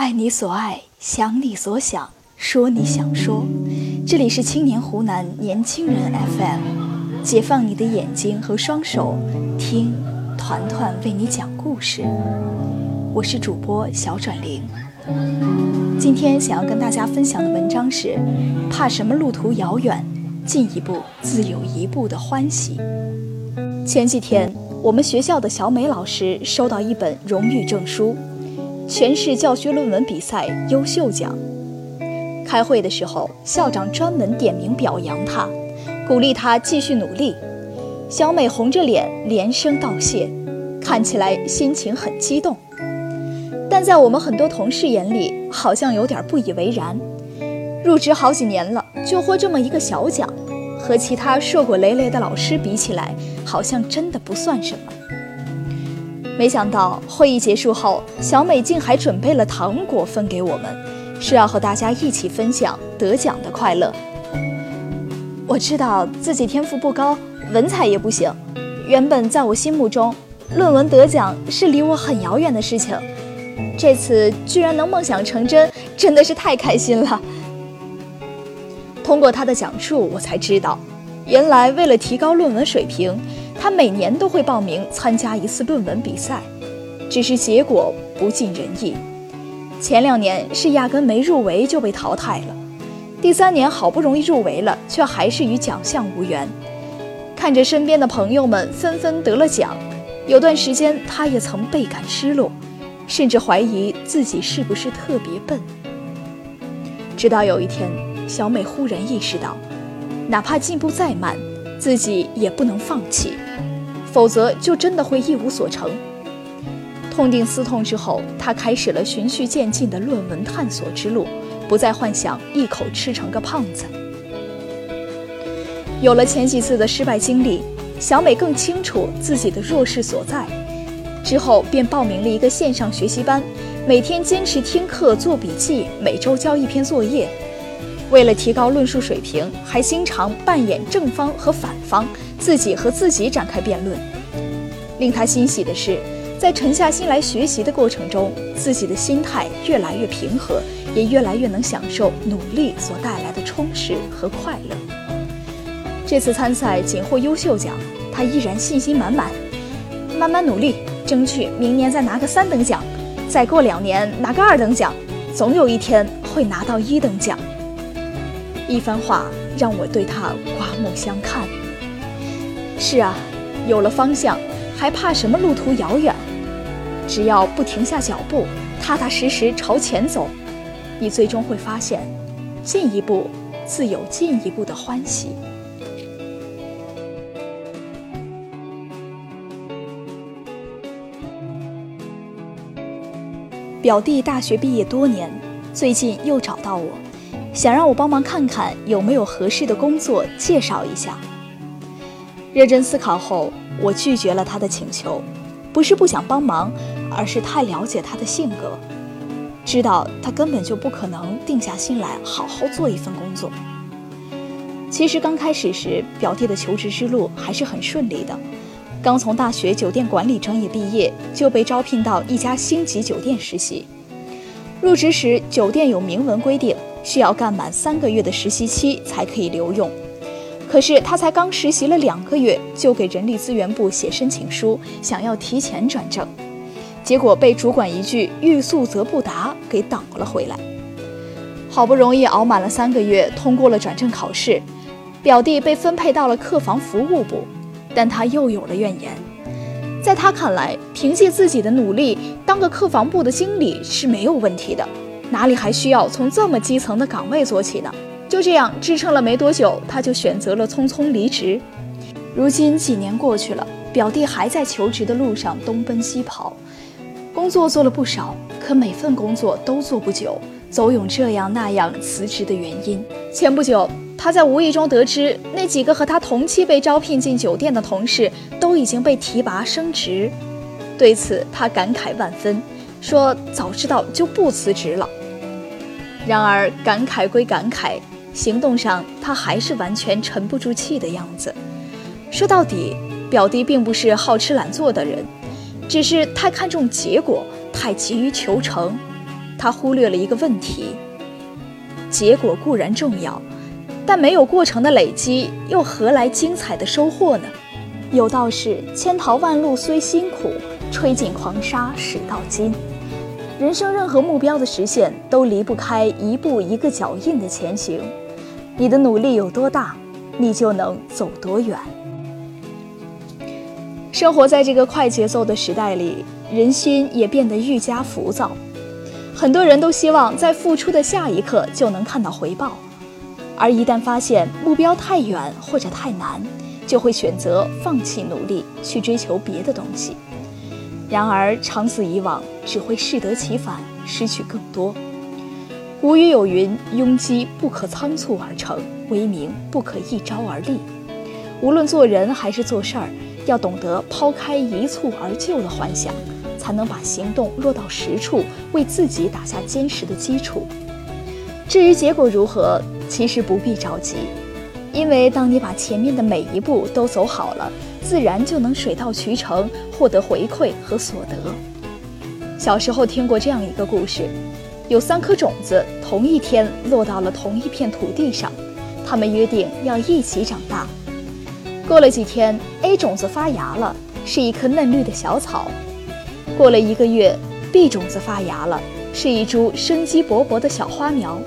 爱你所爱，想你所想，说你想说。这里是青年湖南年轻人 FM，解放你的眼睛和双手，听团团为你讲故事。我是主播小转玲。今天想要跟大家分享的文章是：怕什么路途遥远，进一步自有一步的欢喜。前几天，我们学校的小美老师收到一本荣誉证书。全市教学论文比赛优秀奖。开会的时候，校长专门点名表扬他，鼓励他继续努力。小美红着脸连声道谢，看起来心情很激动。但在我们很多同事眼里，好像有点不以为然。入职好几年了，就获这么一个小奖，和其他硕果累累的老师比起来，好像真的不算什么。没想到会议结束后，小美竟还准备了糖果分给我们，是要和大家一起分享得奖的快乐。我知道自己天赋不高，文采也不行。原本在我心目中，论文得奖是离我很遥远的事情。这次居然能梦想成真，真的是太开心了。通过他的讲述，我才知道，原来为了提高论文水平。他每年都会报名参加一次论文比赛，只是结果不尽人意。前两年是压根没入围就被淘汰了，第三年好不容易入围了，却还是与奖项无缘。看着身边的朋友们纷纷得了奖，有段时间他也曾倍感失落，甚至怀疑自己是不是特别笨。直到有一天，小美忽然意识到，哪怕进步再慢，自己也不能放弃。否则就真的会一无所成。痛定思痛之后，他开始了循序渐进的论文探索之路，不再幻想一口吃成个胖子。有了前几次的失败经历，小美更清楚自己的弱势所在。之后便报名了一个线上学习班，每天坚持听课做笔记，每周交一篇作业。为了提高论述水平，还经常扮演正方和反方。自己和自己展开辩论。令他欣喜的是，在沉下心来学习的过程中，自己的心态越来越平和，也越来越能享受努力所带来的充实和快乐。这次参赛仅获优秀奖，他依然信心满满，慢慢努力，争取明年再拿个三等奖，再过两年拿个二等奖，总有一天会拿到一等奖。一番话让我对他刮目相看。是啊，有了方向，还怕什么路途遥远？只要不停下脚步，踏踏实实朝前走，你最终会发现，进一步自有进一步的欢喜。表弟大学毕业多年，最近又找到我，想让我帮忙看看有没有合适的工作，介绍一下。认真思考后，我拒绝了他的请求，不是不想帮忙，而是太了解他的性格，知道他根本就不可能定下心来好好做一份工作。其实刚开始时，表弟的求职之路还是很顺利的，刚从大学酒店管理专业毕业，就被招聘到一家星级酒店实习。入职时，酒店有明文规定，需要干满三个月的实习期才可以留用。可是他才刚实习了两个月，就给人力资源部写申请书，想要提前转正，结果被主管一句“欲速则不达”给挡了回来。好不容易熬满了三个月，通过了转正考试，表弟被分配到了客房服务部，但他又有了怨言。在他看来，凭借自己的努力，当个客房部的经理是没有问题的，哪里还需要从这么基层的岗位做起呢？就这样支撑了没多久，他就选择了匆匆离职。如今几年过去了，表弟还在求职的路上东奔西跑，工作做了不少，可每份工作都做不久，总有这样那样辞职的原因。前不久，他在无意中得知，那几个和他同期被招聘进酒店的同事都已经被提拔升职，对此他感慨万分，说早知道就不辞职了。然而感慨归感慨。行动上，他还是完全沉不住气的样子。说到底，表弟并不是好吃懒做的人，只是太看重结果，太急于求成。他忽略了一个问题：结果固然重要，但没有过程的累积，又何来精彩的收获呢？有道是：千淘万漉虽辛苦，吹尽狂沙始到金。人生任何目标的实现，都离不开一步一个脚印的前行。你的努力有多大，你就能走多远。生活在这个快节奏的时代里，人心也变得愈加浮躁。很多人都希望在付出的下一刻就能看到回报，而一旦发现目标太远或者太难，就会选择放弃努力，去追求别的东西。然而长此以往，只会适得其反，失去更多。古语有云：“庸机不可仓促而成，威名不可一朝而立。”无论做人还是做事儿，要懂得抛开一蹴而就的幻想，才能把行动落到实处，为自己打下坚实的基础。至于结果如何，其实不必着急，因为当你把前面的每一步都走好了。自然就能水到渠成，获得回馈和所得。小时候听过这样一个故事：有三颗种子，同一天落到了同一片土地上，他们约定要一起长大。过了几天，A 种子发芽了，是一棵嫩绿的小草；过了一个月，B 种子发芽了，是一株生机勃勃的小花苗。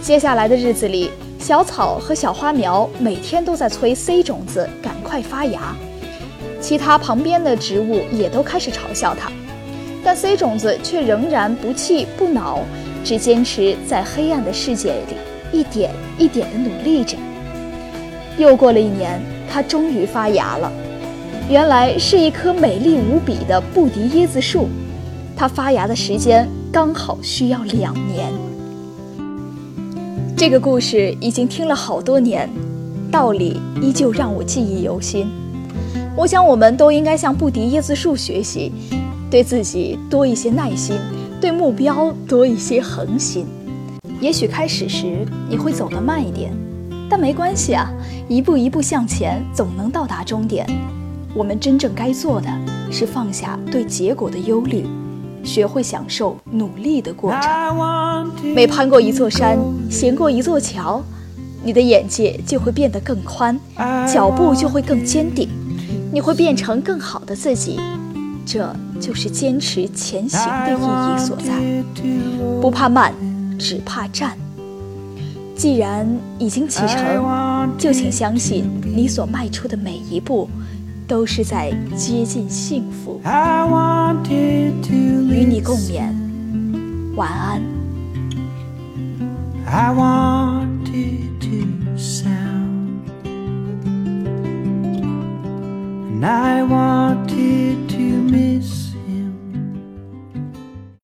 接下来的日子里，小草和小花苗每天都在催 C 种子赶快发芽，其他旁边的植物也都开始嘲笑它，但 C 种子却仍然不气不恼，只坚持在黑暗的世界里一点一点地努力着。又过了一年，它终于发芽了，原来是一棵美丽无比的布迪椰子树，它发芽的时间刚好需要两年。这个故事已经听了好多年，道理依旧让我记忆犹新。我想，我们都应该向不敌椰子树学习，对自己多一些耐心，对目标多一些恒心。也许开始时你会走得慢一点，但没关系啊，一步一步向前，总能到达终点。我们真正该做的是放下对结果的忧虑。学会享受努力的过程。每攀过一座山，行过一座桥，你的眼界就会变得更宽，脚步就会更坚定，你会变成更好的自己。这就是坚持前行的意义所在。不怕慢，只怕站。既然已经启程，就请相信你所迈出的每一步。都是在接近幸福。与你共勉，晚安。I wanted sound. And I wanted